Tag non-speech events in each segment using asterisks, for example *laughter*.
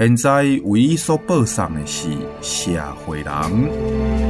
现在唯一所播送的是社会人。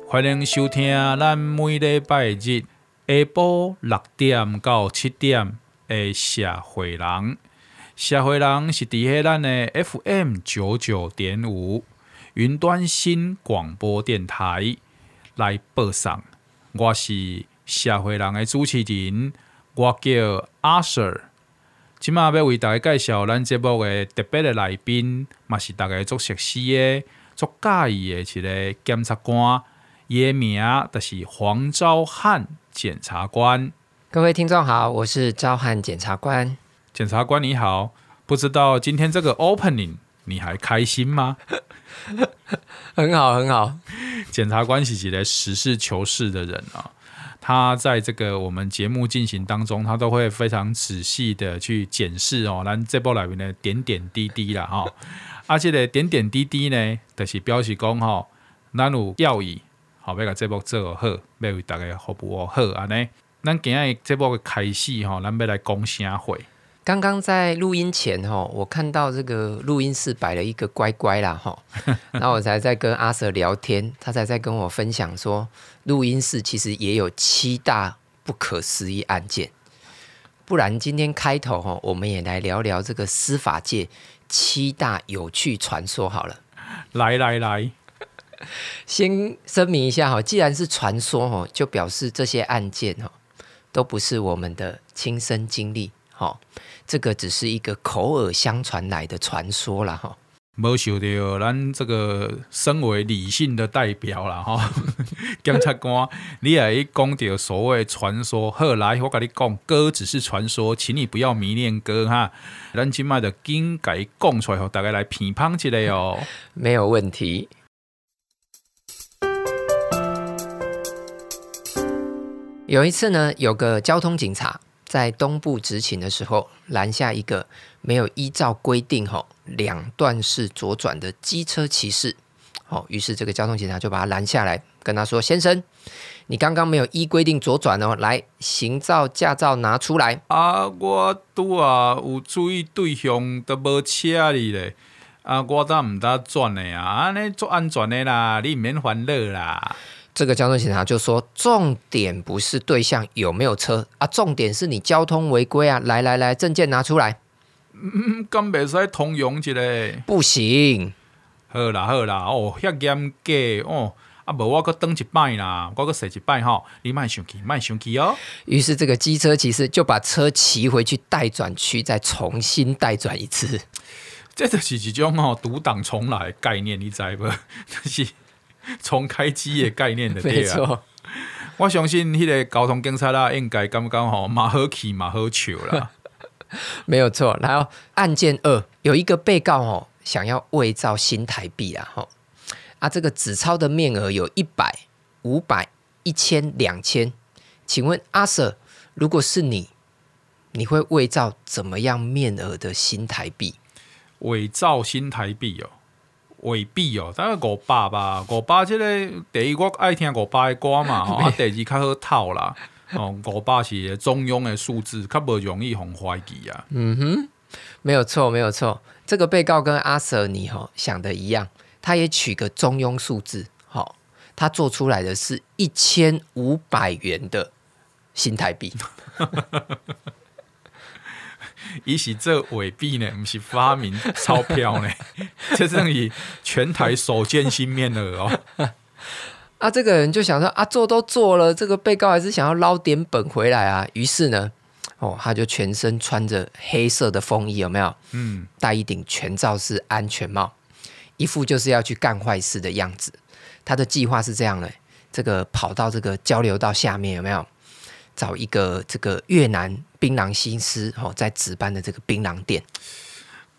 欢迎收听咱每礼拜日下晡六点到七点的社会人。社会人是伫喺咱的 FM 九九点五云端新广播电台来播送。我是社会人的主持人，我叫阿 Sir。今麦要为大家介绍咱节目的特别的来宾，嘛是大家做熟悉的。足介意的一个检察官，伊的名就是黄昭汉检察官。各位听众好，我是昭汉检察官。检察官你好，不知道今天这个 opening 你还开心吗？*laughs* 很好，很好。检察官是一个实事求是的人啊，他在这个我们节目进行当中，他都会非常仔细的去检视哦，咱这部里面的点点滴滴啦哈。啊，这个点点滴滴呢，就是表示讲吼，咱有教义，好要把节目做好，要为大家服务好安尼。咱今日节目的开始吼，咱要来讲啥会？刚刚在录音前吼，我看到这个录音室摆了一个乖乖啦吼，*laughs* 然后我才在跟阿 Sir 聊天，他才在跟我分享说，录音室其实也有七大不可思议案件。不然今天开头吼，我们也来聊聊这个司法界。七大有趣传说好了，来来来，*laughs* 先声明一下哈，既然是传说哈，就表示这些案件哈都不是我们的亲身经历哈，这个只是一个口耳相传来的传说了哈。没想到咱这个身为理性的代表啦，哈，*laughs* 检察官，你也讲到所谓传说。后，来，我跟你讲，歌只是传说，请你不要迷恋歌哈。咱今麦的经改讲出来后，大家来评判一下哦。*laughs* 没有问题。有一次呢，有个交通警察在东部执勤的时候，拦下一个没有依照规定吼。两段式左转的机车骑士，哦，于是这个交通警察就把他拦下来，跟他说：“先生，你刚刚没有依规定左转哦，来，行照驾照拿出来。”啊，我拄啊有注意对象都无车哩咧，啊，我当唔得转的啊，安尼做安全的啦，你唔免烦恼啦。这个交通警察就说：“重点不是对象有没有车啊，重点是你交通违规啊！来来来，证件拿出来。”嗯，咁未使通用一个？不行。好啦好啦，哦，遐严格哦，啊无我搁等一摆啦，我搁洗一摆吼，你莫生气，莫生气哦。于是这个机车骑士就把车骑回去待转区，再重新待转一次。这就是一种吼独挡重来的概念，你知不？*laughs* 就是 *laughs* 重开机的概念的。没错。我相信迄个交通警察啦，应该感觉吼马好气，马好笑啦。*laughs* 没有错，然后案件二有一个被告哦，想要伪造新台币啊，吼啊，这个纸钞的面额有一百、五百、一千、两千，请问阿 Sir，如果是你，你会伪造怎么样面额的新台币？伪造新台币哦，伪币哦，大概五百吧。五百即个第一我爱听五百的歌嘛，*laughs* 吼、啊，第二较好套啦。哦，五百是中庸的数字，较不容易红怀疑啊。嗯哼，没有错，没有错。这个被告跟阿 Sir 你哈想的一样，他也取个中庸数字，好，他做出来的是一千五百元的新台币。*laughs* 伊是这伪币呢，不是发明钞票呢，*laughs* 这是以全台首见新面额哦。啊，这个人就想说啊，做都做了，这个被告还是想要捞点本回来啊。于是呢，哦，他就全身穿着黑色的风衣，有没有？嗯，戴一顶全罩式安全帽，一副就是要去干坏事的样子。他的计划是这样的：这个跑到这个交流道下面，有没有？找一个这个越南槟榔西施哦，在值班的这个槟榔店。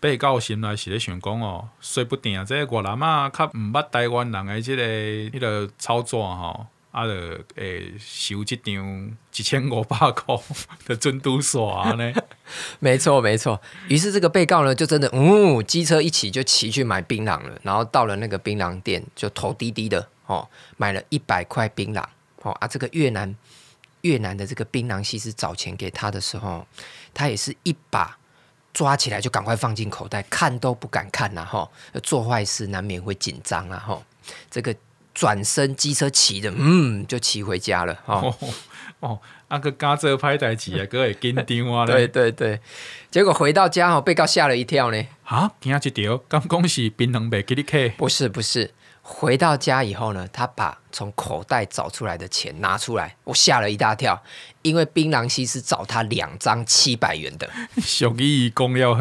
被告心内是咧想讲哦，说不定啊，这个越南啊，较毋捌台湾人的这个迄个操作吼，啊，就诶收这张一千五百块 *laughs* 的准度耍呢。*laughs* 没错，没错。于是这个被告呢，就真的，嗯，机车一起就骑去买槟榔了，然后到了那个槟榔店，就头低低的哦，买了一百块槟榔。哦啊，这个越南。越南的这个槟榔西施找钱给他的时候，他也是一把抓起来就赶快放进口袋，看都不敢看呐！哈，做坏事难免会紧张啊！哈，这个转身机车骑着，嗯，就骑回家了。哦哦，那个刚这拍台机啊，哥也紧张啊！*laughs* 对对对，结果回到家哦，被告吓了一跳呢。啊，惊一条，刚恭喜槟榔被给你开？不是不是。回到家以后呢，他把从口袋找出来的钱拿出来，我吓了一大跳，因为槟榔西施找他两张七百元的。俗语讲要好，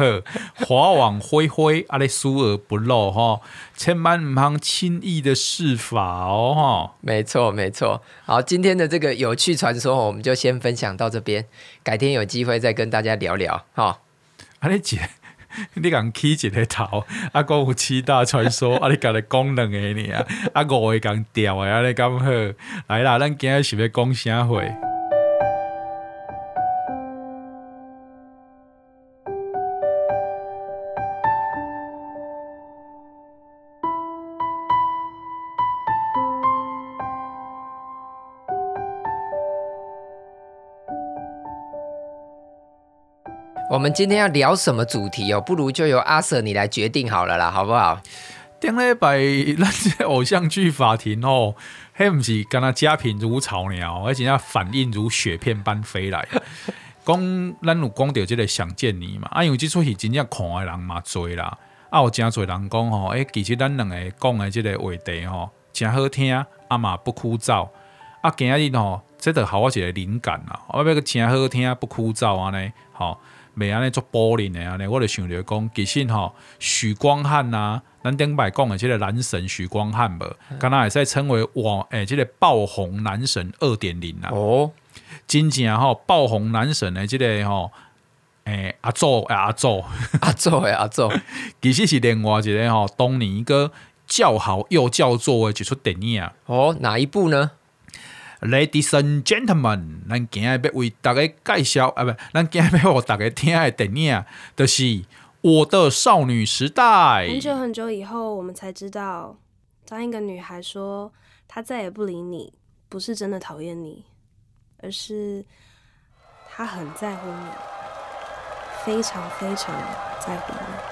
法网恢恢，阿咧疏而不漏哈，千万唔通轻易的释法哦哈。没错没错，好，今天的这个有趣传说，我们就先分享到这边，改天有机会再跟大家聊聊哈。阿咧姐。*laughs* 你讲起一个头，啊，讲有七大传说，啊，你讲来讲两个你，啊，五个讲掉的，啊，你咁好，来啦，咱今日是要讲啥会？我们今天要聊什么主题哦？不如就由阿 Sir 你来决定好了啦，好不好？顶礼拜咱这偶像剧法庭哦，还不是跟他家贫如潮鸟，而且要反应如雪片般飞来。*laughs* 讲咱有讲到这个想见你嘛？啊，因为这出戏真正看的人嘛多啦，啊，有真侪人讲吼，诶，其实咱两个讲的这个话题吼，真好听，啊嘛不枯燥，啊，今日吼，这个好我一个灵感啊，我要个真好听不枯燥啊呢，吼。袂安尼做玻璃的安尼，我就想着讲，其实吼，许光汉呐、啊，咱顶摆讲的即个男神许光汉无，敢若会使称为哇，诶、欸，这个爆红男神二点零啦。哦，真正吼爆红男神的这个吼，诶、欸，阿祖诶 *laughs* 阿祖。阿祖诶阿祖，*laughs* 其实是另外一个吼，当年一个叫好又叫座诶一出电影。哦，哪一部呢？Ladies and gentlemen，咱今日要为大家介绍啊，不，咱今日要为大家听的电影，就是《我的少女时代》。很久很久以后，我们才知道，当一个女孩说她再也不理你，不是真的讨厌你，而是她很在乎你，非常非常在乎你。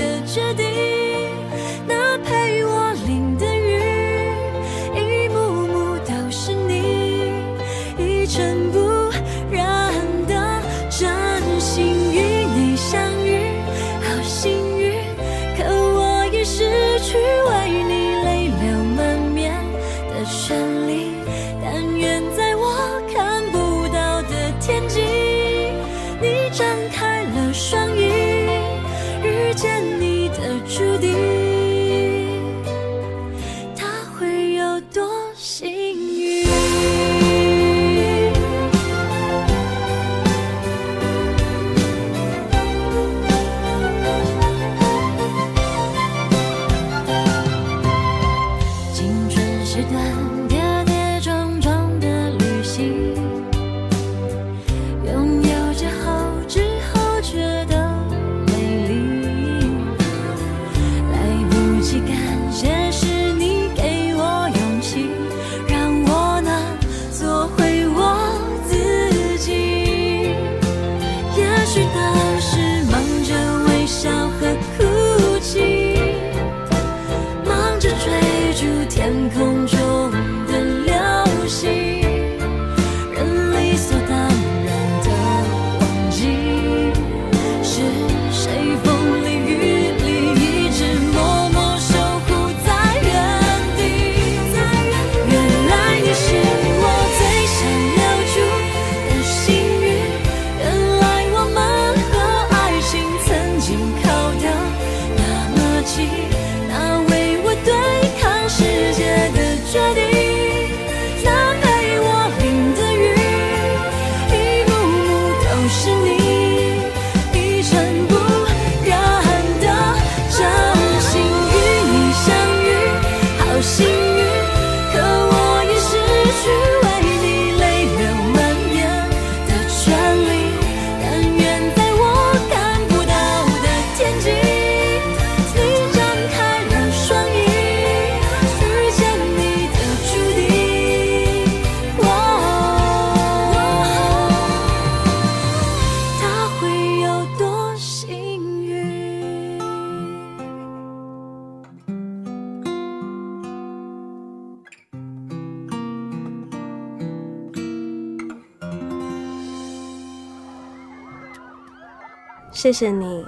谢谢你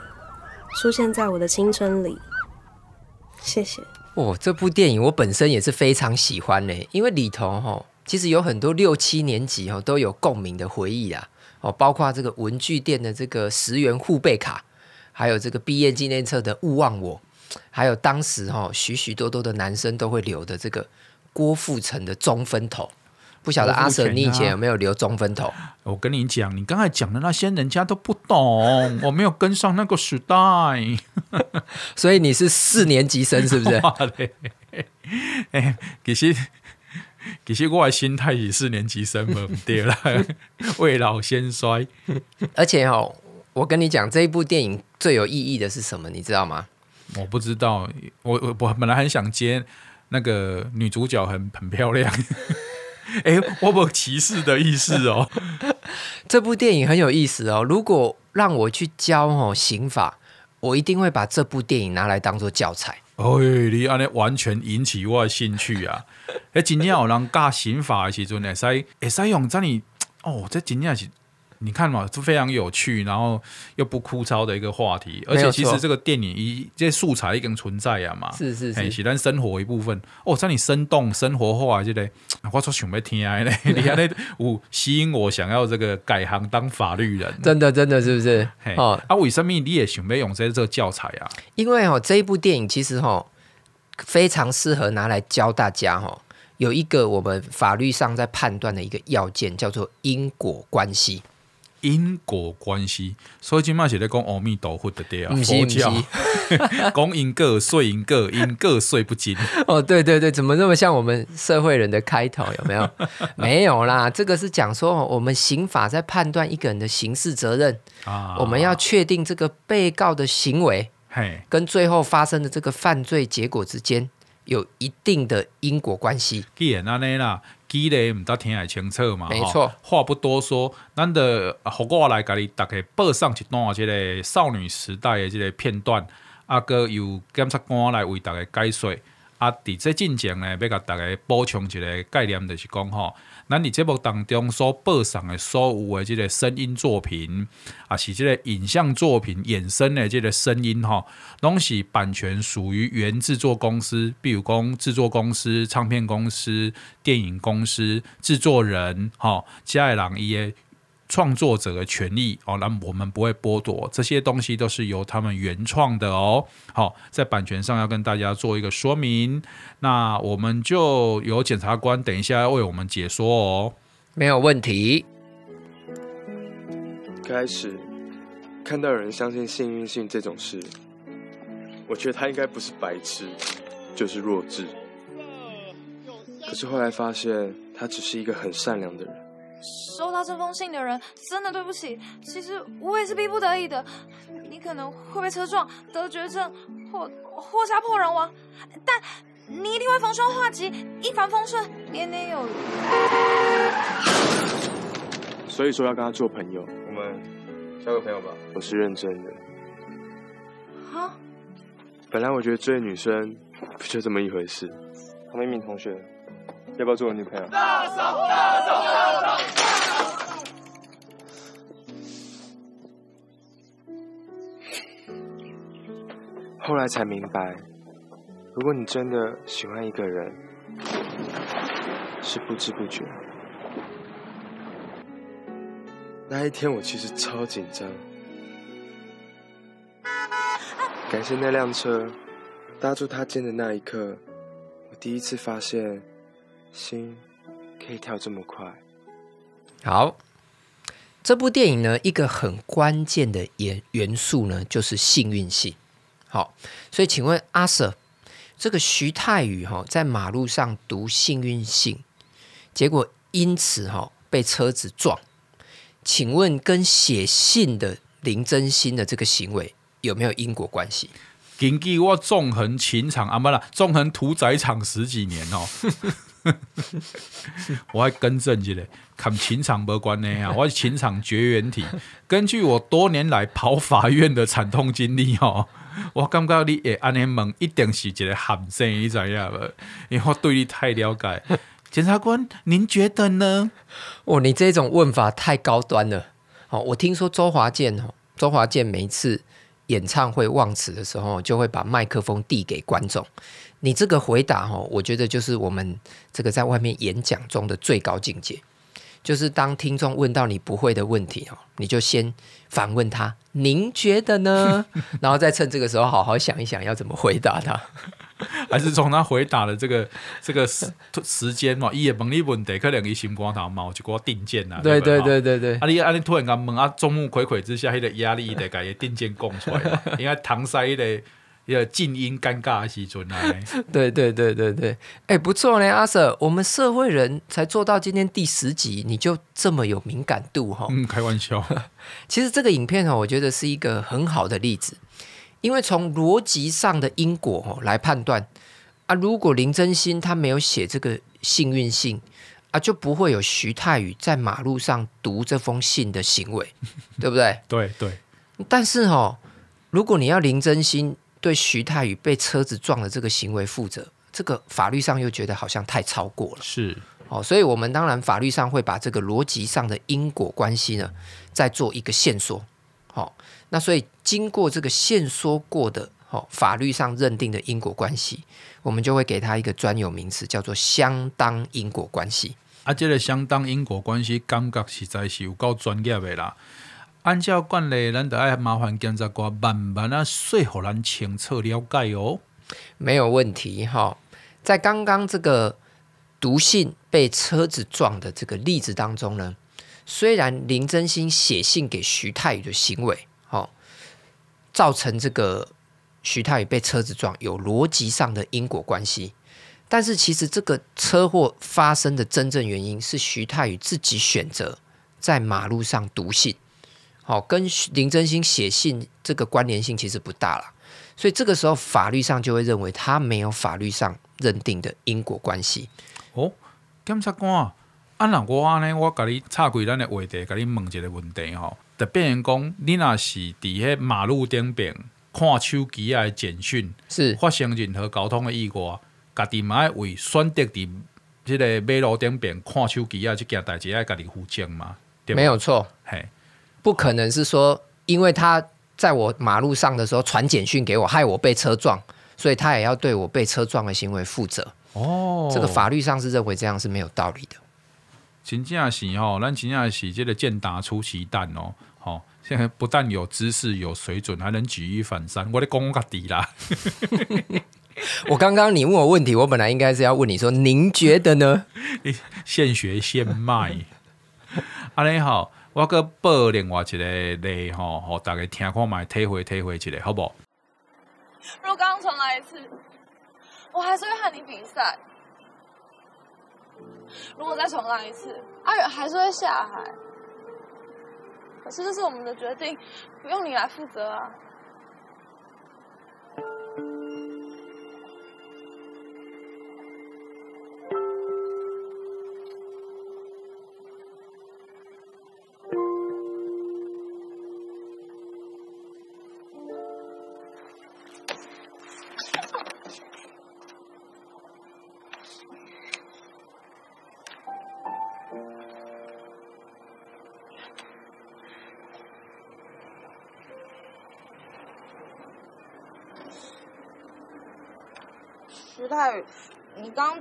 出现在我的青春里，谢谢。哦，这部电影我本身也是非常喜欢呢，因为里头哈，其实有很多六七年级哈都有共鸣的回忆啊。哦，包括这个文具店的这个十元护贝卡，还有这个毕业纪念册的勿忘我，还有当时哈许许多多的男生都会留的这个郭富城的中分头。不晓得阿 Sir，你以前有没有留中分头？我跟你讲，你刚才讲的那些人家都不懂，我没有跟上那个时代，*laughs* 所以你是四年级生是不是？*laughs* 哎，其实其实我的心态是四年级生嘛，对了，*laughs* 未老先衰。而且哦，我跟你讲，这一部电影最有意义的是什么？你知道吗？我不知道，我我我本来很想接那个女主角很很漂亮。哎，我没有歧视的意思哦。*laughs* 这部电影很有意思哦。如果让我去教哦刑法，我一定会把这部电影拿来当做教材。*laughs* 哎，你安尼完全引起我的兴趣啊！哎，真正有人教刑法的时阵，会使会使用这里哦，这真正是。你看嘛，是非常有趣，然后又不枯燥的一个话题，而且其实这个电影一这些素材已经存在呀嘛，是是是，是咱生活一部分。哦，在你生动生活化这个，我说想要听啊，*laughs* 你看那有吸引我想要这个改行当法律人，真的真的是不是？哦，啊，为什么你也想要用这这个教材啊？因为哦，这一部电影其实哈，非常适合拿来教大家哈。有一个我们法律上在判断的一个要件，叫做因果关系。因果关系，所以今嘛是咧讲阿弥陀佛的对啊，佛教 *laughs* 讲因果遂因果，因果遂不精。哦，对对对，怎么那么像我们社会人的开头？有没有？*laughs* 没有啦，这个是讲说，我们刑法在判断一个人的刑事责任啊，我们要确定这个被告的行为，嘿，跟最后发生的这个犯罪结果之间有一定的因果关系。既然安尼啦。记咧毋得听会清楚嘛？没错，话不多说，咱的互我来甲你大概报上一段即个少女时代的即个片段，啊，个由检察官来为大家解说。啊，伫这进程呢，要给大家补充一个概念，就是讲吼。咱伫节目当中所播送的所有的即个声音作品，啊，是即个影像作品衍生的即个声音哈，拢是版权属于原制作公司，比如讲制作公司、唱片公司、电影公司、制作人哈，加爱朗伊的。创作者的权利哦，那我们不会剥夺这些东西，都是由他们原创的哦。好，在版权上要跟大家做一个说明，那我们就由检察官等一下要为我们解说哦。没有问题。开始看到有人相信幸运性这种事，我觉得他应该不是白痴，就是弱智。可是后来发现，他只是一个很善良的人。收到这封信的人真的对不起，其实我也是逼不得已的。你可能会被车撞、得绝症或或家破人亡，但你一定会逢凶化吉、一帆风顺、年年有余。所以说要跟他做朋友，我们交个朋友吧。我是认真的。啊。本来我觉得追女生不就这么一回事。唐明敏同学，要不要做我女朋友？大嫂，后来才明白，如果你真的喜欢一个人，是不知不觉。那一天我其实超紧张，感谢那辆车，搭住他肩的那一刻，我第一次发现，心可以跳这么快。好，这部电影呢，一个很关键的元元素呢，就是幸运性。好，所以请问阿 Sir，这个徐太宇哈在马路上读幸运信，结果因此哈被车子撞，请问跟写信的林真心的这个行为有没有因果关系？根据我纵横情场啊，不啦，纵横屠宰场十几年哦，*laughs* 我还更正一下，跟情场没关系啊，我是情场绝缘体。根据我多年来跑法院的惨痛经历哦。我感觉你会安尼问，一定是一个陷阱，你知影无？因为我对你太了解。检察官，您觉得呢？哦，你这种问法太高端了。哦，我听说周华健哦，周华健每一次演唱会忘词的时候，就会把麦克风递给观众。你这个回答哦，我觉得就是我们这个在外面演讲中的最高境界。就是当听众问到你不会的问题哦，你就先反问他：“您觉得呢？” *laughs* 然后再趁这个时候好好想一想要怎么回答他。*laughs* 还是从他回答的这个 *laughs* 这个时时间嘛，伊也问你问题，可能伊心肝头嘛，就给我定见呐。对对对对对。啊，你啊你突然间问啊，众目睽睽之下，迄个压力得把伊定见供出来，应该搪塞迄个。一个静音尴尬的时阵啊！*laughs* 对对对对对，哎，不错呢，阿 Sir，我们社会人才做到今天第十集，你就这么有敏感度哈？嗯，开玩笑。*laughs* 其实这个影片哈，我觉得是一个很好的例子，因为从逻辑上的因果来判断啊，如果林真心他没有写这个幸运信啊，就不会有徐太宇在马路上读这封信的行为，对不对？*laughs* 对对。但是哈，如果你要林真心。对徐太宇被车子撞的这个行为负责，这个法律上又觉得好像太超过了。是，哦，所以我们当然法律上会把这个逻辑上的因果关系呢，再做一个线索。好、哦，那所以经过这个线索过的，哦，法律上认定的因果关系，我们就会给他一个专有名词，叫做相当因果关系。啊，这个相当因果关系，感觉实在是有够专业的啦。按照惯例，咱得爱麻烦检察官慢慢啊，说服咱清楚了解哦。没有问题哈。在刚刚这个读信被车子撞的这个例子当中呢，虽然林真心写信给徐太宇的行为，好，造成这个徐太宇被车子撞有逻辑上的因果关系，但是其实这个车祸发生的真正原因是徐太宇自己选择在马路上读信，好，跟林真心写信这个关联性其实不大了，所以这个时候法律上就会认为他没有法律上认定的因果关系。哦，检察官。啊，那我安尼，我甲你插开咱的话题，甲你问一个问题吼。就变成讲，你若是伫迄马路顶边看手机啊简讯，是发生任何交通的意外，家己嘛爱为选择伫即个马路顶边看手机啊，这件代志爱家己负责嘛？对，没有错，嘿，不可能是说，因为他在我马路上的时候传简讯给我，害我被车撞，所以他也要对我被车撞的行为负责。哦，这个法律上是认为这样是没有道理的。真正是哦，咱真正是这个健达出奇蛋哦，吼！现在不但有知识、有水准，还能举一反三。我咧讲我家己啦。*laughs* 我刚刚你问我问题，我本来应该是要问你说，您觉得呢？*laughs* 现学现卖。阿雷好，我搁报另外一个例吼，吼大家听看卖，体会体会一下，好不？如果刚刚重来一次，我还是会和你比赛。如果再重来一次，阿远还是会下海。可是这是我们的决定，不用你来负责啊。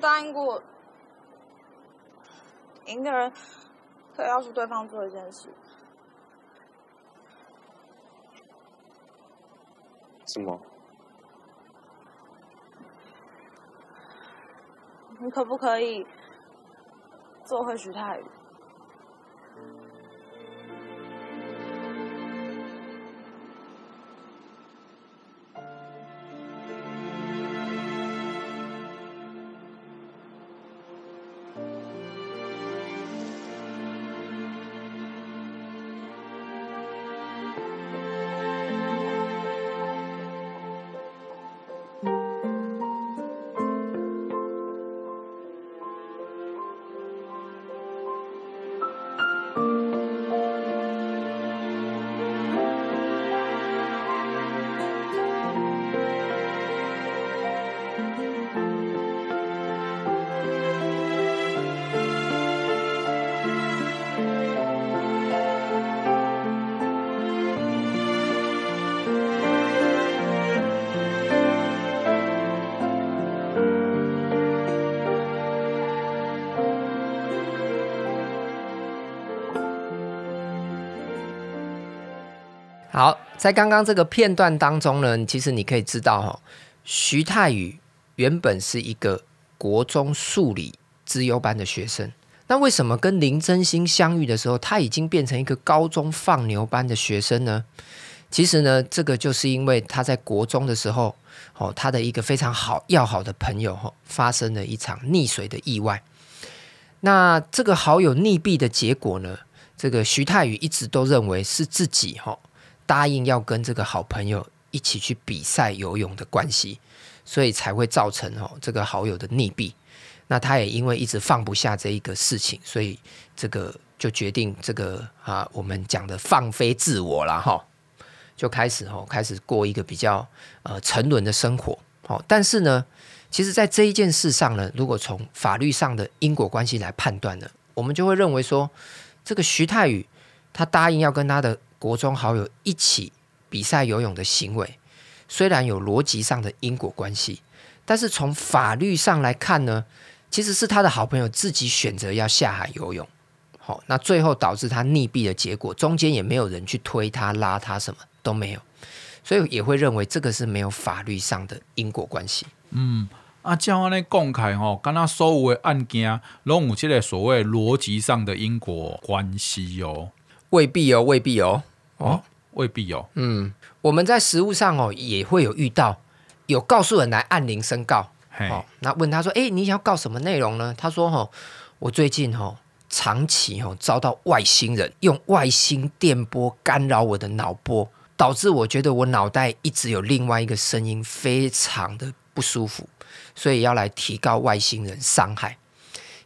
答应过，赢的人可以要是对方做一件事。什么？你可不可以做回徐太宇？在刚刚这个片段当中呢，其实你可以知道哈，徐太宇原本是一个国中数理资优班的学生，那为什么跟林真心相遇的时候，他已经变成一个高中放牛班的学生呢？其实呢，这个就是因为他在国中的时候，哦，他的一个非常好要好的朋友，哈，发生了一场溺水的意外。那这个好友溺毙的结果呢，这个徐太宇一直都认为是自己，哈。答应要跟这个好朋友一起去比赛游泳的关系，所以才会造成哦这个好友的溺毙。那他也因为一直放不下这一个事情，所以这个就决定这个啊我们讲的放飞自我了哈，就开始哦开始过一个比较呃沉沦的生活。好，但是呢，其实在这一件事上呢，如果从法律上的因果关系来判断呢，我们就会认为说，这个徐太宇他答应要跟他的。国中好友一起比赛游泳的行为，虽然有逻辑上的因果关系，但是从法律上来看呢，其实是他的好朋友自己选择要下海游泳。好，那最后导致他溺毙的结果，中间也没有人去推他、拉他，什么都没有。所以也会认为这个是没有法律上的因果关系。嗯，啊，照安尼讲开吼，敢若所有的案件拢有这个所谓逻辑上的因果关系哦？未必哦，未必哦，哦，哦未必哦。嗯，我们在实务上哦，也会有遇到有告诉人来按铃申告，哦，那问他说，哎，你想要告什么内容呢？他说，哦，我最近哦，长期哦遭到外星人用外星电波干扰我的脑波。导致我觉得我脑袋一直有另外一个声音，非常的不舒服，所以要来提高外星人伤害。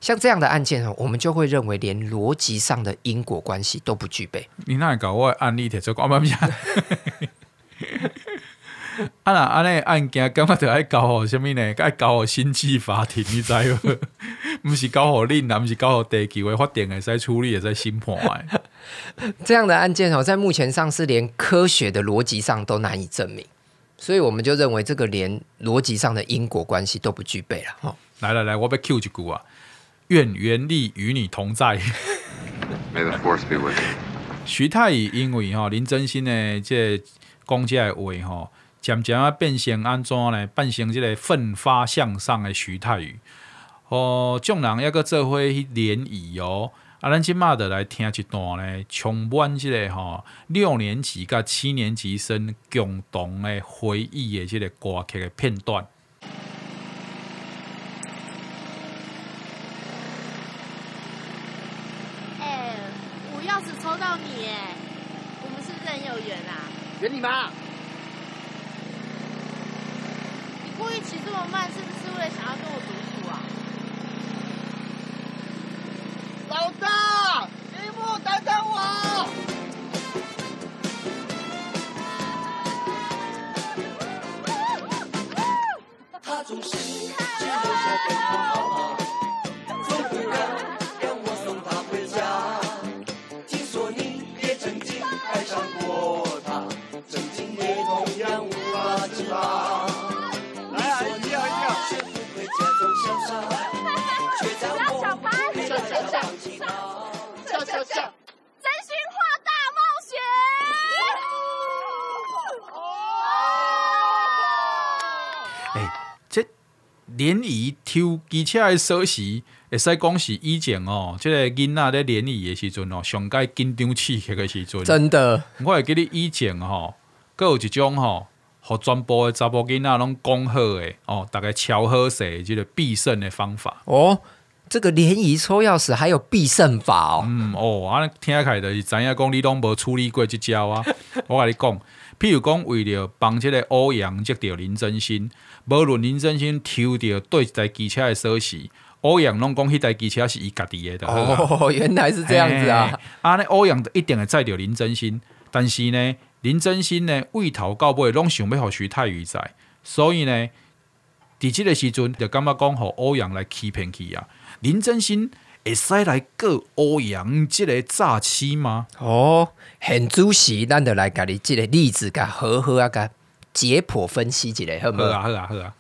像这样的案件，我们就会认为连逻辑上的因果关系都不具备。你那搞我案例提出讲乜嘢？啊那安尼案件，干嘛就爱交互什么呢？爱交互星际法庭，你知无？*laughs* 不是交互恁，也不是交互地球的法庭，会使处理，会使审判。这样的案件哦，在目前上是连科学的逻辑上都难以证明，所以我们就认为这个连逻辑上的因果关系都不具备了。哦，来来来，我要 Q 一句啊，愿原力与你同在。May the force be with you。徐太乙因为吼林真心的这讲这个话吼。渐渐啊，变成安怎呢？变成这个奋发向上的徐太宇，哦，众人抑搁做伙去联谊哦。啊，咱即马的来听一段呢，充满即个吼六年级甲七年级生共同的回忆的即个歌曲的片段。哎、欸，我钥匙抽到你哎，我们是不是很有缘啊？缘你妈！故意骑这么慢，是不是为了想要跟我独处啊？老大，一木等等我。抽机车的锁匙，会使讲是以前哦，这个囡仔咧联谊的时阵哦，上该紧张刺激的时阵。真的，我会记得以前哦，阁有一种吼，互全部的查甫囡仔拢讲好诶哦，大概超好势，即个必胜的方法。哦，这个联谊抽钥匙还有必胜法哦。嗯哦，啊，听起来就是知影讲你拢无处理过即招啊。我甲你讲，譬如讲为了帮即个欧阳接到林真心。无论林真心抽到对一台机车的锁匙，欧阳拢讲迄台机车是伊家己的。哦，原来是这样子啊！啊，那欧阳一定会载到林真心，但是呢，林真心呢，为头到尾拢想要互徐太宇载，所以呢，伫即个时阵就感觉讲互欧阳来欺骗去啊。林真心会使来告欧阳即个诈欺吗？哦，很主席，咱就来甲你即个例子，甲好好啊，甲。解剖分析一下，好不好？好啊，好啊，好啊。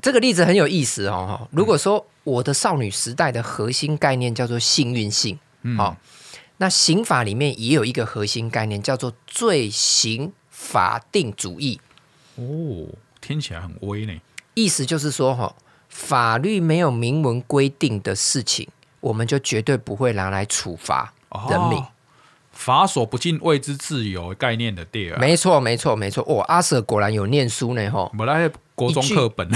这个例子很有意思哦。如果说我的少女时代的核心概念叫做幸运性，嗯，好，那刑法里面也有一个核心概念叫做罪行法定主义。哦，听起来很威呢。意思就是说，哈，法律没有明文规定的事情，我们就绝对不会拿来处罚人民。哦法所不尽，谓之自由概念的第二，没错，没错，没错。哦，阿 Sir 果然有念书呢，吼。本来国中课本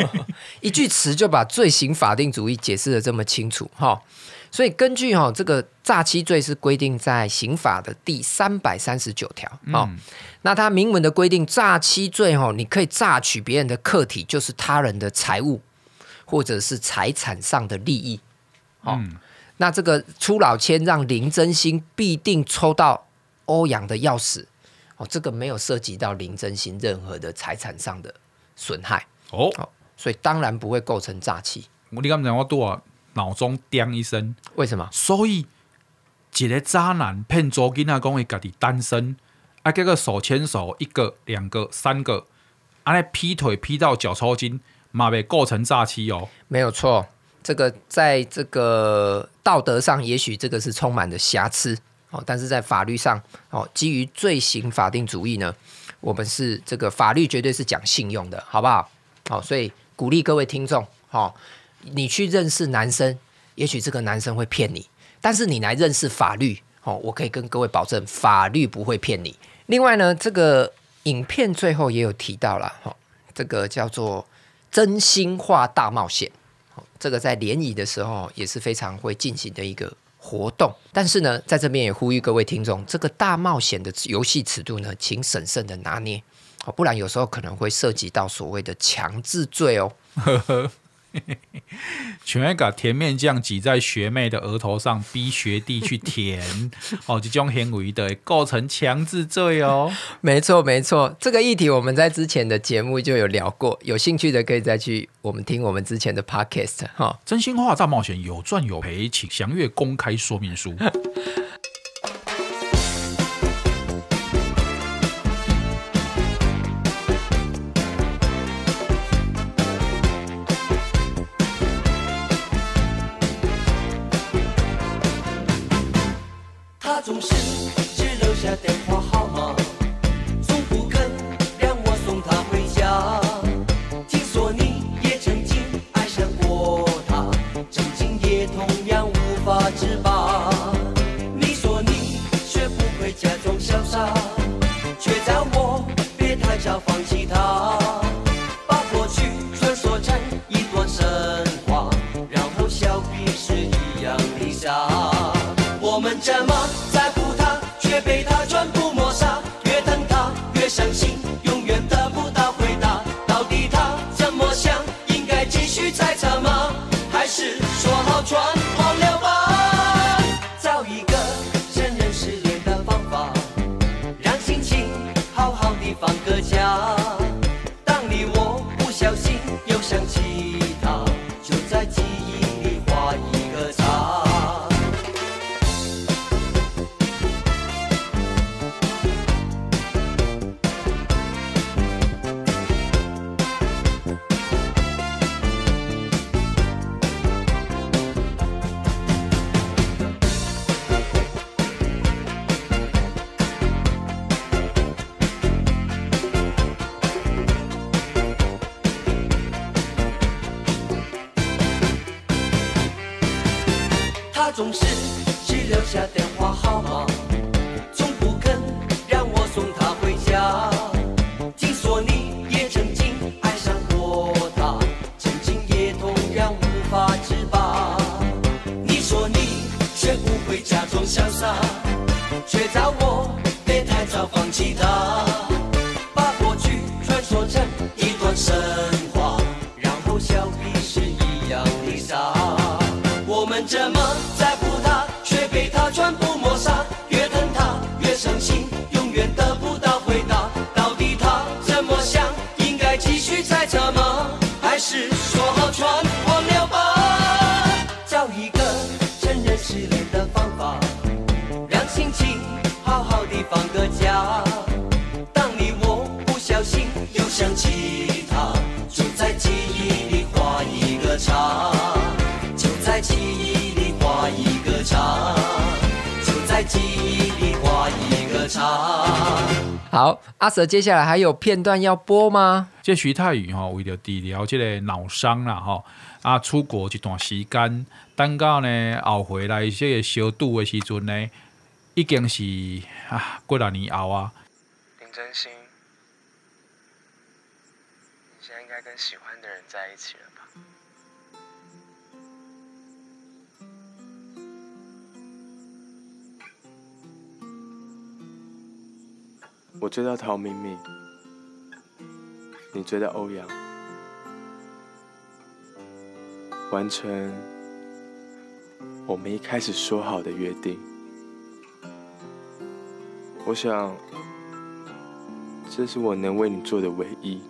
*laughs* 一句词就把罪行法定主义解释的这么清楚，哈。所以根据哈这个诈欺罪是规定在刑法的第三百三十九条，那它明文的规定，诈欺罪哈，你可以诈取别人的客体，就是他人的财物或者是财产上的利益，嗯。那这个出老千让林真心必定抽到欧阳的钥匙哦，这个没有涉及到林真心任何的财产上的损害哦，所以当然不会构成诈欺。我你刚才讲我多少脑中叮一声，为什么？所以一个渣男骗周金啊，讲伊家己单身，啊，这个手牵手一个、两个、三个，啊，来劈腿劈到脚抽筋，嘛被构成诈欺哦，没有错。这个在这个道德上，也许这个是充满的瑕疵哦，但是在法律上哦，基于罪行法定主义呢，我们是这个法律绝对是讲信用的，好不好？好，所以鼓励各位听众，哦，你去认识男生，也许这个男生会骗你，但是你来认识法律，哦，我可以跟各位保证，法律不会骗你。另外呢，这个影片最后也有提到了，哈，这个叫做真心话大冒险，这个在联谊的时候也是非常会进行的一个。活动，但是呢，在这边也呼吁各位听众，这个大冒险的游戏尺度呢，请审慎的拿捏，不然有时候可能会涉及到所谓的强制罪哦。*laughs* *laughs* 全会把甜面酱挤在学妹的额头上，逼学弟去舔 *laughs* 哦，这种行为的构成强制罪哦。没错，没错，这个议题我们在之前的节目就有聊过，有兴趣的可以再去我们听我们之前的 podcast 哈、哦。真心话大冒险有赚有赔，请详阅公开说明书。*laughs* 承认失恋的方法让心情好好的放个假。总是好，阿 Sir，接下来还有片段要播吗？这徐太宇哈，为了治疗这个脑伤啦哈，啊，出国一段时间，等到呢后回来这个小度的时阵呢，已经是啊过了年后啊。林真心，你现在应该跟喜欢的人在一起了。我追到陶明明，你追到欧阳，完成我们一开始说好的约定。我想，这是我能为你做的唯一，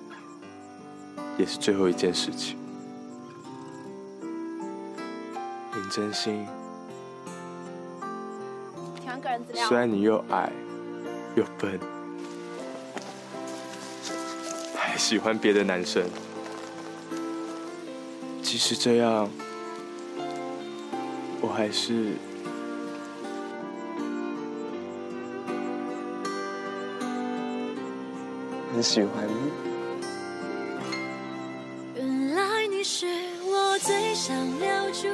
也是最后一件事情。林真心，虽然你又矮又笨。喜欢别的男生，即使这样，我还是很喜欢你。原来你是我最想留住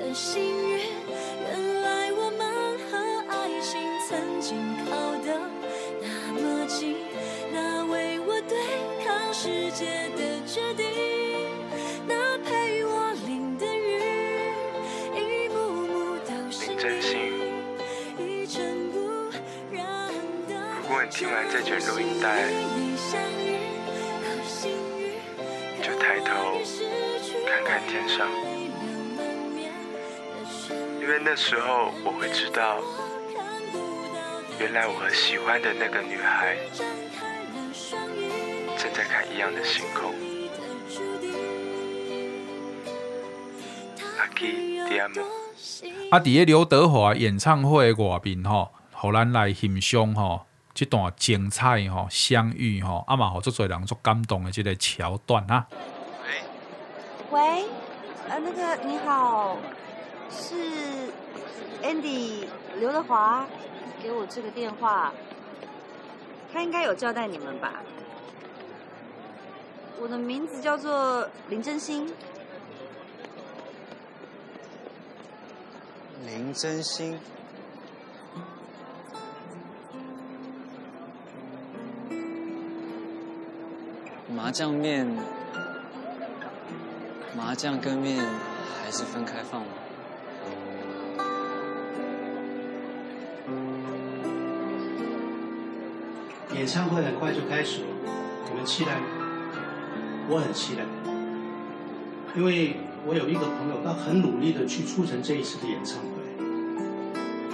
的幸运，原来我们和爱情曾经靠得那么近，世界的决定，那陪我淋的雨，一幕幕都是你。如果你听完这卷录音带，你就抬头看看天上，因为那时候我会知道，原来我和喜欢的那个女孩在看一样的星空。阿基迪亚姆，阿迪耶刘德华演唱会外面吼，互咱来欣赏吼。这段精彩吼相遇吼，阿嘛好做侪人做感动的这个桥段哈。喂，喂，呃，那个你好，是 Andy 刘德华给我这个电话，他应该有交代你们吧？我的名字叫做林真心。林真心。麻酱面，麻酱跟面还是分开放吗？演唱会很快就开始了，你们期待吗？我很期待，因为我有一个朋友，他很努力的去促成这一次的演唱会，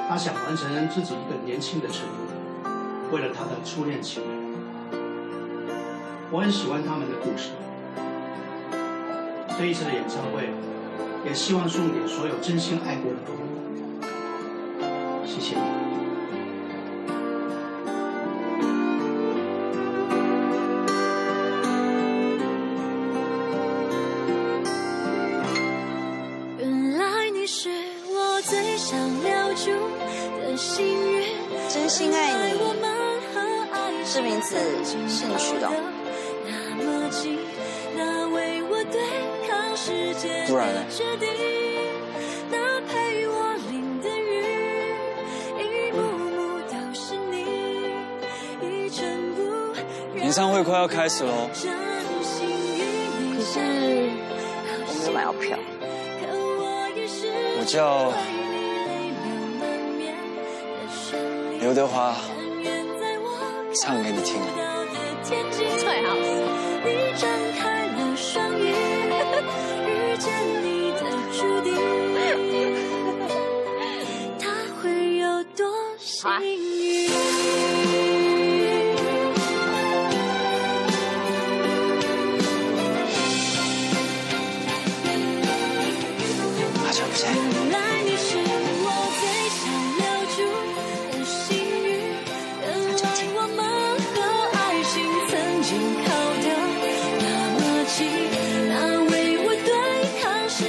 他想完成自己一个年轻的承诺，为了他的初恋情人。我很喜欢他们的故事。这一次的演唱会，也希望送给所有真心爱过的朋友。谢谢你。真心爱你，这名字是你取的？不然呢？演唱会快要开始喽，可是我没有买到票。我叫刘德华，唱给你听。最好。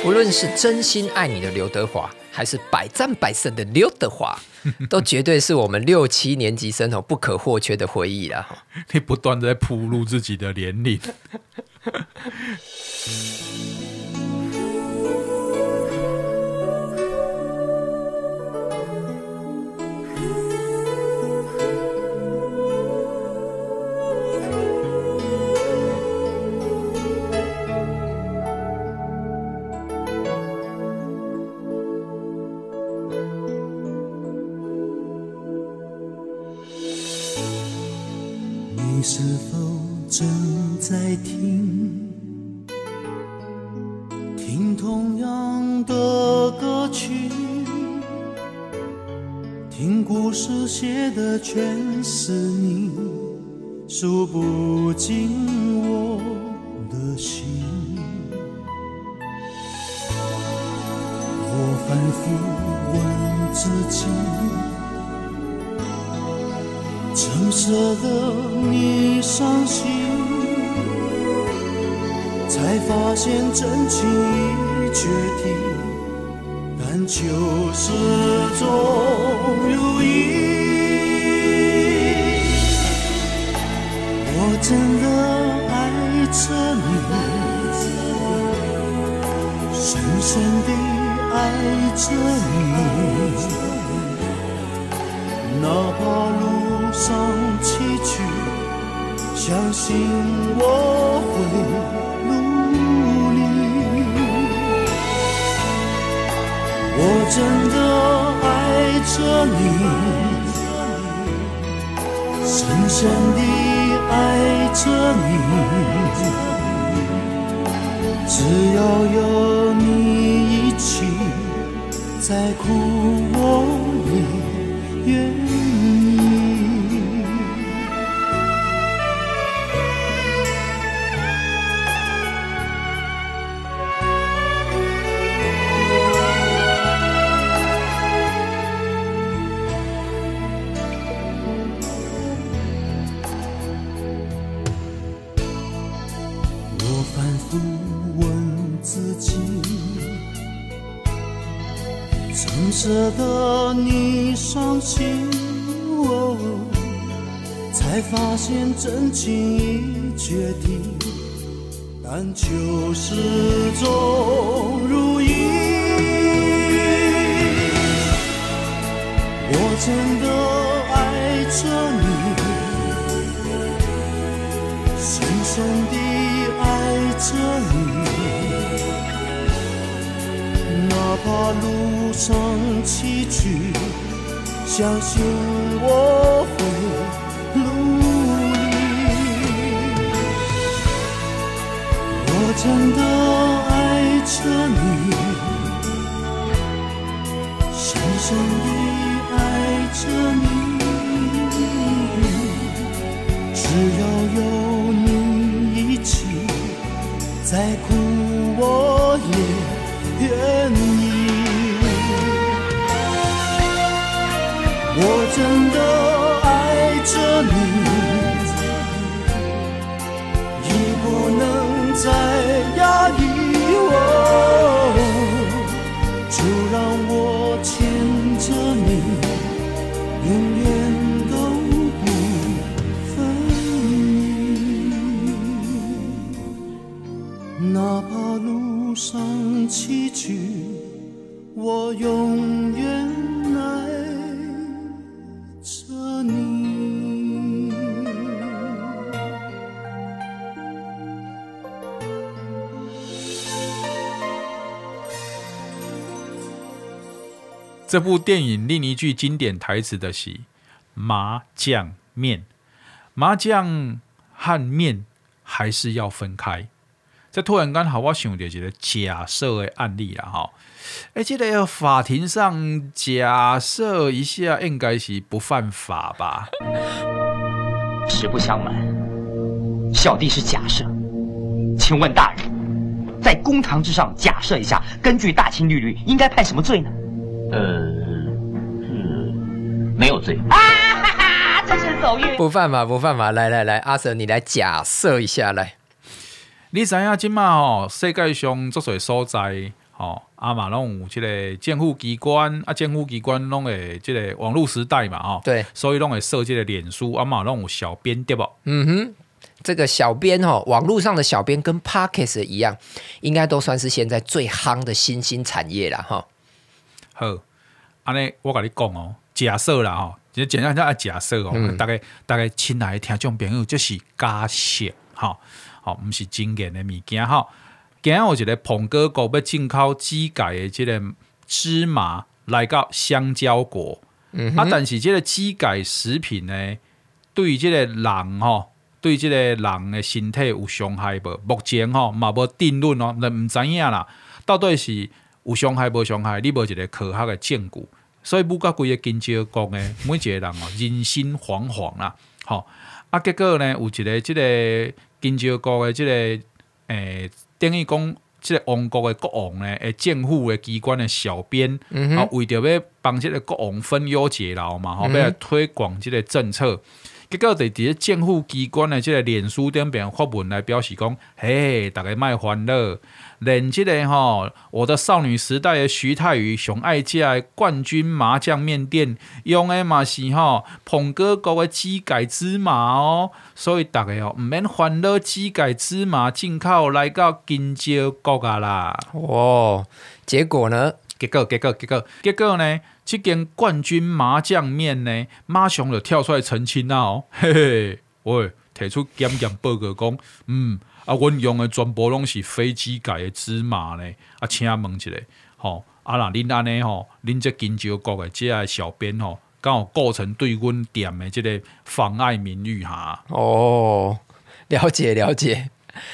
无论是真心爱你的刘德华，还是百战百胜的刘德华，*laughs* 都绝对是我们六七年级生不可或缺的回忆了。*laughs* 你不断在铺露自己的年龄。是否正在听？听同样的歌曲，听故事写的全是你，数不尽我的心。我反复问自己。怎舍得你伤心？才发现真情已决定，但就是种如意。我真的爱着你，深深地爱着你，哪怕相信我会努力。我真的爱着你。深深地爱着你，只要有你一起，再苦我舍得你伤心？哦，才发现真情已决堤，但求始终如一。我真的爱着你。深深地爱着你，怕路上崎岖，相信我会努力。我真的爱着你，我永远爱着你。这部电影另一句经典台词的是“麻酱面”，麻酱和面还是要分开。这突然间，好，我想到一个假设的案例啦，哈，哎，这个法庭上假设一下，应该是不犯法吧？实不相瞒，小弟是假设，请问大人，在公堂之上假设一下，根据大清律律，应该判什么罪呢？呃，是没有罪。啊哈哈，真是走运。不犯法，不犯法。来来来，阿 Sir，你来假设一下来。你知影即马吼，世界上足侪所在吼，啊嘛拢有即个政府机关，啊政府机关拢会即个网络时代嘛吼，对，所以拢会设即个脸书，啊嘛拢有小编对不？嗯哼，这个小编吼，网络上的小编跟 Podcast 一样，应该都算是现在最夯的新兴产业啦哈。好，安尼我甲你讲哦，假设啦吼，就简单叫假设哦，嗯、大概大概亲爱的听众朋友，这是假设哈。好，毋是真嘅的物件吼。今日有一个彭哥国要进口机改的即个芝麻来到香蕉国，嗯、啊，但是即个机改食品呢，对即个人吼，对即个人的身体有伤害无？目前吼嘛无定论哦，那毋知影啦，到底是有伤害无伤害？你无一个科学的证据，所以不甲规个金蕉国呢，每一个人哦，人心惶惶啦。吼，啊，结果呢，有一个即个。金朝国的这个诶、欸，等于讲即个王国的国王呢，诶，政府的机关的小编，嗯、啊，为着要帮即个国王分忧解劳嘛，吼、嗯，要来推广即个政策，结结果伫伫政府机关的即个脸书顶边发文来表示讲，嘿，大家卖欢乐，连这个吼，我的少女时代的徐太宇上爱食的冠军麻酱面店用的嘛是吼捧哥国的鸡改芝麻哦，所以大家哦毋免欢乐鸡改芝麻进口来到金蕉国啊啦。哦，结果呢？结果结果结果结果呢？这间冠军麻酱面呢，马上就跳出来澄清啦哦，*laughs* 嘿嘿，喂，提出检验报告讲，嗯，啊，阮用的全部拢是飞机改的芝麻呢，啊，请问一下，吼，啊，那恁安尼吼，恁这金州国的这个小编吼，刚好构成对阮店的这个妨碍名誉哈？哦，了解了解。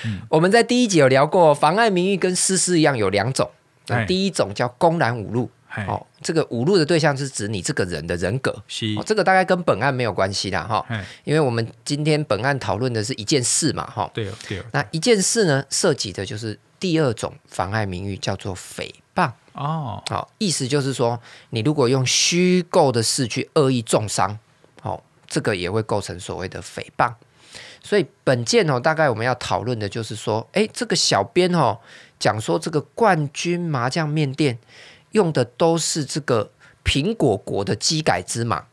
嗯，我们在第一集有聊过，妨碍名誉跟私事一样有两种，那第一种叫公然侮辱。哦，这个侮辱的对象是指你这个人的人格，是。哦，这个大概跟本案没有关系啦，哈，因为我们今天本案讨论的是一件事嘛，哈，对对，那一件事呢，涉及的就是第二种妨碍名誉，叫做诽谤哦，好，意思就是说，你如果用虚构的事去恶意中伤，哦，这个也会构成所谓的诽谤，所以本件哦，大概我们要讨论的就是说，哎，这个小编哦，讲说这个冠军麻将面店。用的都是这个苹果国的基改芝麻，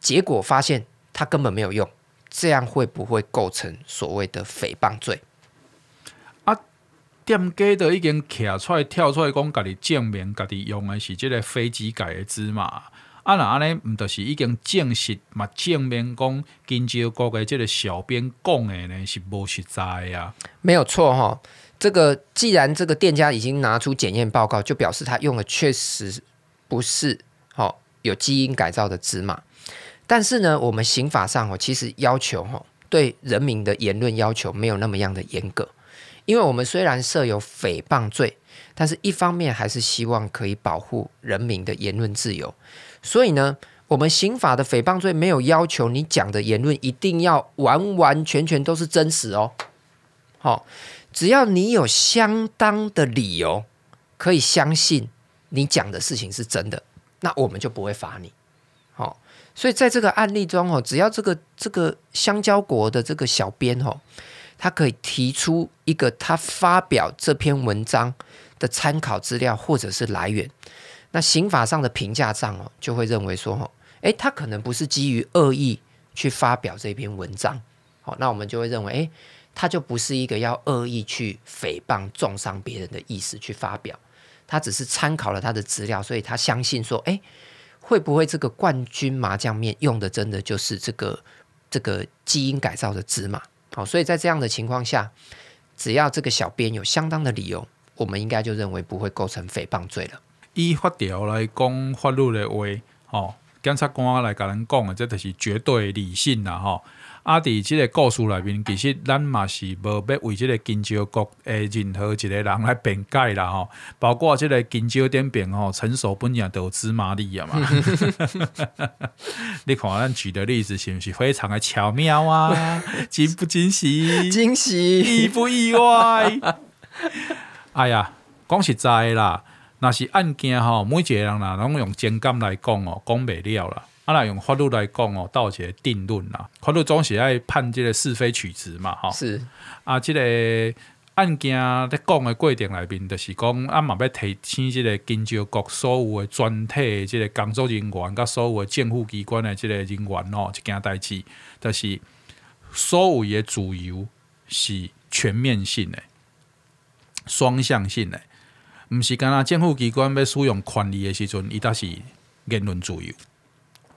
结果发现它根本没有用，这样会不会构成所谓的诽谤罪？啊，店家的已经徛出来跳出来讲，家己证明家己用的是这个非机改的芝麻，啊那安尼唔就是已经证实嘛？证明讲金蕉国的这个小编讲的呢是无实在呀？没有错哈、哦。这个既然这个店家已经拿出检验报告，就表示他用的确实不是哦有基因改造的芝麻。但是呢，我们刑法上哦其实要求哦对人民的言论要求没有那么样的严格，因为我们虽然设有诽谤罪，但是一方面还是希望可以保护人民的言论自由。所以呢，我们刑法的诽谤罪没有要求你讲的言论一定要完完全全都是真实哦，好。只要你有相当的理由可以相信你讲的事情是真的，那我们就不会罚你。好，所以在这个案例中哦，只要这个这个香蕉国的这个小编哦，他可以提出一个他发表这篇文章的参考资料或者是来源，那刑法上的评价上哦，就会认为说哦，诶，他可能不是基于恶意去发表这篇文章。好，那我们就会认为诶。他就不是一个要恶意去诽谤、中伤别人的意思去发表，他只是参考了他的资料，所以他相信说，哎，会不会这个冠军麻酱面用的真的就是这个这个基因改造的芝麻？好，所以在这样的情况下，只要这个小编有相当的理由，我们应该就认为不会构成诽谤罪了。依法条来讲法律的话，哦，检察官来甲咱讲的，这就是绝对理性啦，吼。啊！伫即个故事内面，其实咱嘛是无要为即个金蕉国诶任何一个人来辩解啦吼，包括即个金蕉店边吼，成熟本也都有芝麻粒啊嘛。*laughs* 你看咱举的例子是不是非常的巧妙啊？*laughs* 惊不惊喜？惊喜！意不意外？*laughs* 哎呀，讲实在啦，若是案件吼，每一个人啦，拢用情感来讲哦，讲袂了啦。啊，若用法律来讲哦，到一个定论啦。法律总是爱判即个是非曲直嘛，吼。是啊，这个案件咧讲的过程内面，就是讲啊，嘛要提醒即个金州国所有的全体即个工作人员，甲所有的政府机关的即个人员哦，一件代志，就是所有的自由是全面性的、双向性的，毋是干那政府机关要使用权力的时阵，伊才是言论自由。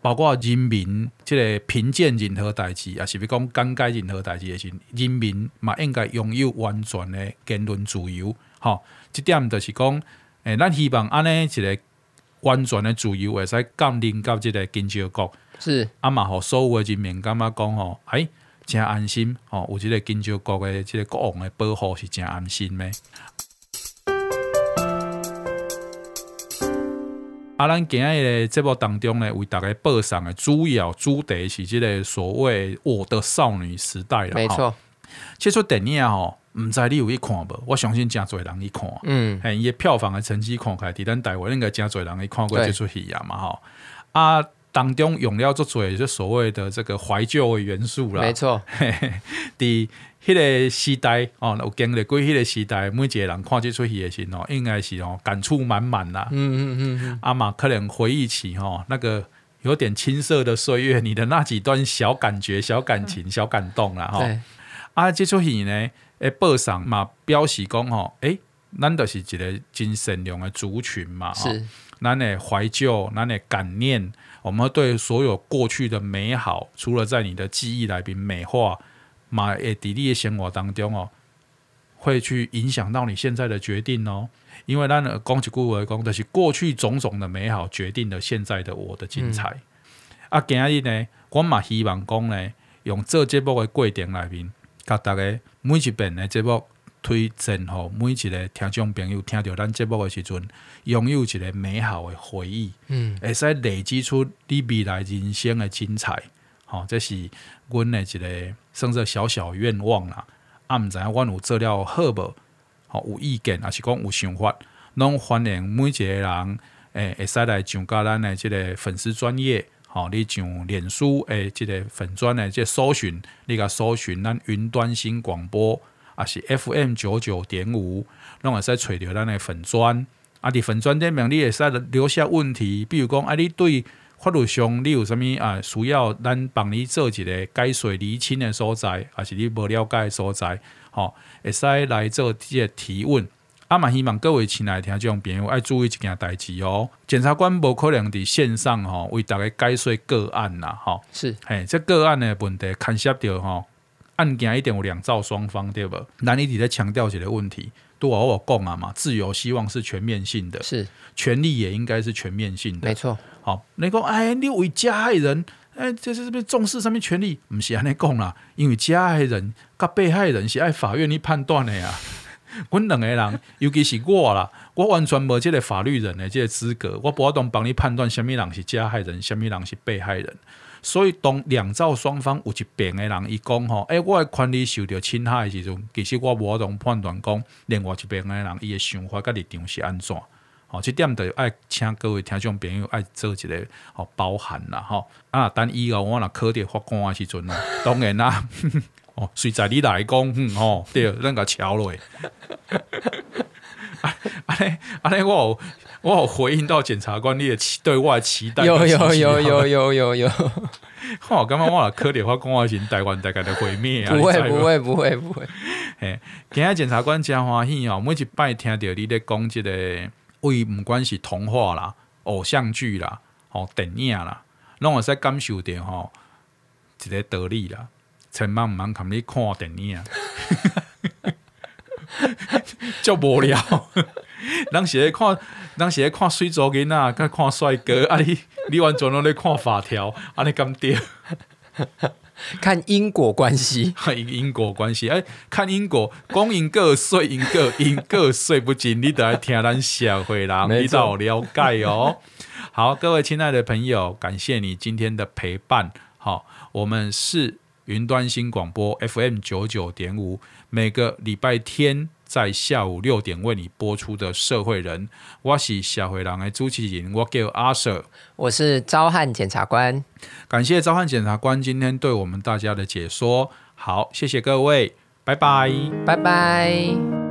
包括人民即个评鉴任何代志，也是要讲讲解任何代志的时候，人民嘛应该拥有完全的言论自由。吼，即点就是讲，诶、欸，咱希望安尼一个完全的自由会使降临到即个金蕉国。是啊嘛，互所有的人民感觉讲吼，哎，真安心。吼，有即个金蕉国的即个国王的保护是真安心的。啊，咱今日的节目当中呢，为大家报上的主要主题是即个所谓“我的少女时代”了。没错，这出电影吼，毋知你有去看无？我相信真侪人去看。嗯，伊的票房的成绩看起来，伫咱台湾应该真侪人去看过即出戏啊嘛吼。啊，当中用了足多，就所谓的这个怀旧的元素啦。没错，*laughs* 伫迄个时代哦，有经历过迄个时代，每一个人看这出戏的时候，应该是哦感触满满啦。嗯嗯嗯嗯，阿玛可能回忆起哦那个有点青涩的岁月，你的那几段小感觉、小感情、小感动啦。哈。对。啊，这出戏呢，诶，报上嘛表示讲吼，诶，咱就是一个真善良的族群嘛。吼。咱的怀旧，咱的感念。我们对所有过去的美好，除了在你的记忆来边美化，嘛，诶，在你的生活当中哦，会去影响到你现在的决定哦。因为咱讲一句话讲，就是过去种种的美好决定了现在的我的精彩。嗯、啊，今日呢，我嘛希望讲呢，用这节目的过程来边，甲大家每一遍的节目。推荐吼，每一个听众朋友听到咱节目的时阵，拥有一个美好的回忆，嗯，会使累积出你未来人生的精彩。吼，这是阮的一个算至小小愿望啦。啊，毋知影阮有做了好无？吼，有意见还是讲有想法，拢欢迎每一个人，诶，会使来上加咱的即个粉丝专业，吼，你上脸书诶，即个粉专的这个搜寻，你甲搜寻咱云端新广播。啊是 FM 九九点五，拢会使找着咱的粉砖，啊伫粉砖顶面你会使留下问题，比如讲啊，你对法律上你有啥物啊需要咱帮你做一个解说厘清的所在，还是你无了解的所在，吼会使来做即个提问。啊嘛希望各位亲爱的听众朋友爱注意一件代志哦，检察官无可能伫线上吼为大家解说个案啦，吼是嘿，这个案的问题牵涉到吼。案件一定有两造双方，对不？那你在强调这个问题，对我我讲啊嘛，自由希望是全面性的，是权利也应该是全面性的，没错。好，你讲哎，你为加害人，哎，这是不是重视上面权利？不是安尼讲啦，因为加害人跟被害人是爱法院去判断的呀。*laughs* 阮两个人，尤其是我啦，我完全没这个法律人的这个资格，我不懂帮你判断什么人是加害人，什么人是被害人。所以，当两造双方有一边的人伊讲吼，诶、我的权利受到侵害的时阵，其实我无法同判断讲，另外一边的人伊的想法甲立场是安怎？吼，这点就爱请各位听众朋友爱做一个吼包涵啦，吼。啊，等以后我若考着法官的时阵呢，*laughs* 当然啦，*laughs* 哦，随在你来讲，嗯，吼，对，咱个桥落。*laughs* 啊，安尼，安尼，我有我有回应到检察官你的期对我的期待。有有有有有有有。*laughs* 我刚刚我了科点话讲话型台湾大概的毁灭啊！不会不会不会不会。嘿，今日检察官真欢喜哦，每一摆听到你咧讲这个，为唔管是童话啦、偶像剧啦、哦电影啦，拢会使感受着吼一个道理啦，千万唔通看你看电影。*laughs* *laughs* 就无聊，人是咧看，人是咧看水族囡仔，甲看帅哥，啊你你完全拢咧看法条，啊你咁对？看因果关系，因果关系，哎，看因果，讲因果说因果，因果说不尽，你都要听咱社会人，你都要了解哦。好，各位亲爱的朋友，感谢你今天的陪伴。好，我们是云端新广播 FM 九九点五。每个礼拜天在下午六点为你播出的《社会人》，我是社会人的主持人，我叫阿 Sir，我是昭汉检察官，感谢昭汉检察官今天对我们大家的解说，好，谢谢各位，拜拜，拜拜。